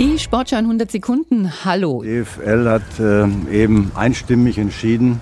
Die Sportschau in 100 Sekunden. Hallo. Die EFL hat äh, eben einstimmig entschieden,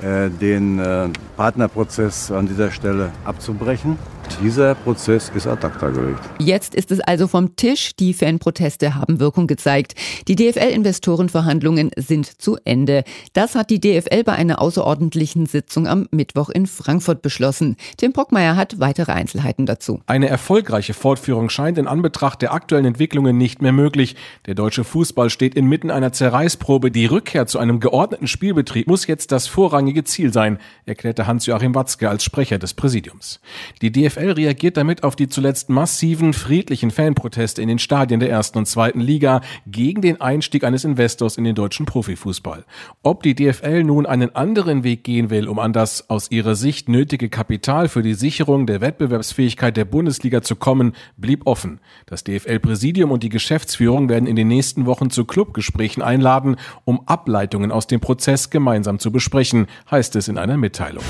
äh, den äh, Partnerprozess an dieser Stelle abzubrechen. Dieser Prozess ist ad acta gelegt. Jetzt ist es also vom Tisch. Die Fanproteste haben Wirkung gezeigt. Die DFL-Investorenverhandlungen sind zu Ende. Das hat die DFL bei einer außerordentlichen Sitzung am Mittwoch in Frankfurt beschlossen. Tim Brockmeier hat weitere Einzelheiten dazu. Eine erfolgreiche Fortführung scheint in Anbetracht der aktuellen Entwicklungen nicht mehr möglich. Der deutsche Fußball steht inmitten einer Zerreißprobe. Die Rückkehr zu einem geordneten Spielbetrieb muss jetzt das vorrangige Ziel sein, erklärte Hans-Joachim Watzke als Sprecher des Präsidiums. Die DFL DFL reagiert damit auf die zuletzt massiven friedlichen Fanproteste in den Stadien der ersten und zweiten Liga gegen den Einstieg eines Investors in den deutschen Profifußball. Ob die DFL nun einen anderen Weg gehen will, um an das aus ihrer Sicht nötige Kapital für die Sicherung der Wettbewerbsfähigkeit der Bundesliga zu kommen, blieb offen. Das DFL-Präsidium und die Geschäftsführung werden in den nächsten Wochen zu Clubgesprächen einladen, um Ableitungen aus dem Prozess gemeinsam zu besprechen, heißt es in einer Mitteilung.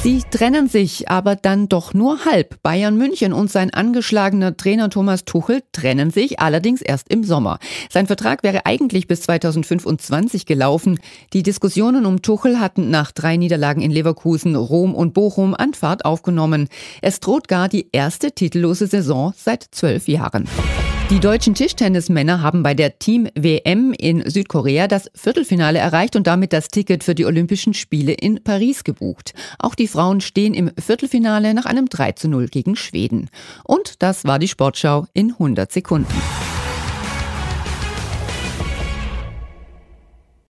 Sie trennen sich aber dann doch nur halb. Bayern München und sein angeschlagener Trainer Thomas Tuchel trennen sich allerdings erst im Sommer. Sein Vertrag wäre eigentlich bis 2025 gelaufen. Die Diskussionen um Tuchel hatten nach drei Niederlagen in Leverkusen, Rom und Bochum an Fahrt aufgenommen. Es droht gar die erste titellose Saison seit zwölf Jahren. Die deutschen Tischtennismänner haben bei der Team WM in Südkorea das Viertelfinale erreicht und damit das Ticket für die Olympischen Spiele in Paris gebucht. Auch die Frauen stehen im Viertelfinale nach einem 3 zu 0 gegen Schweden. Und das war die Sportschau in 100 Sekunden.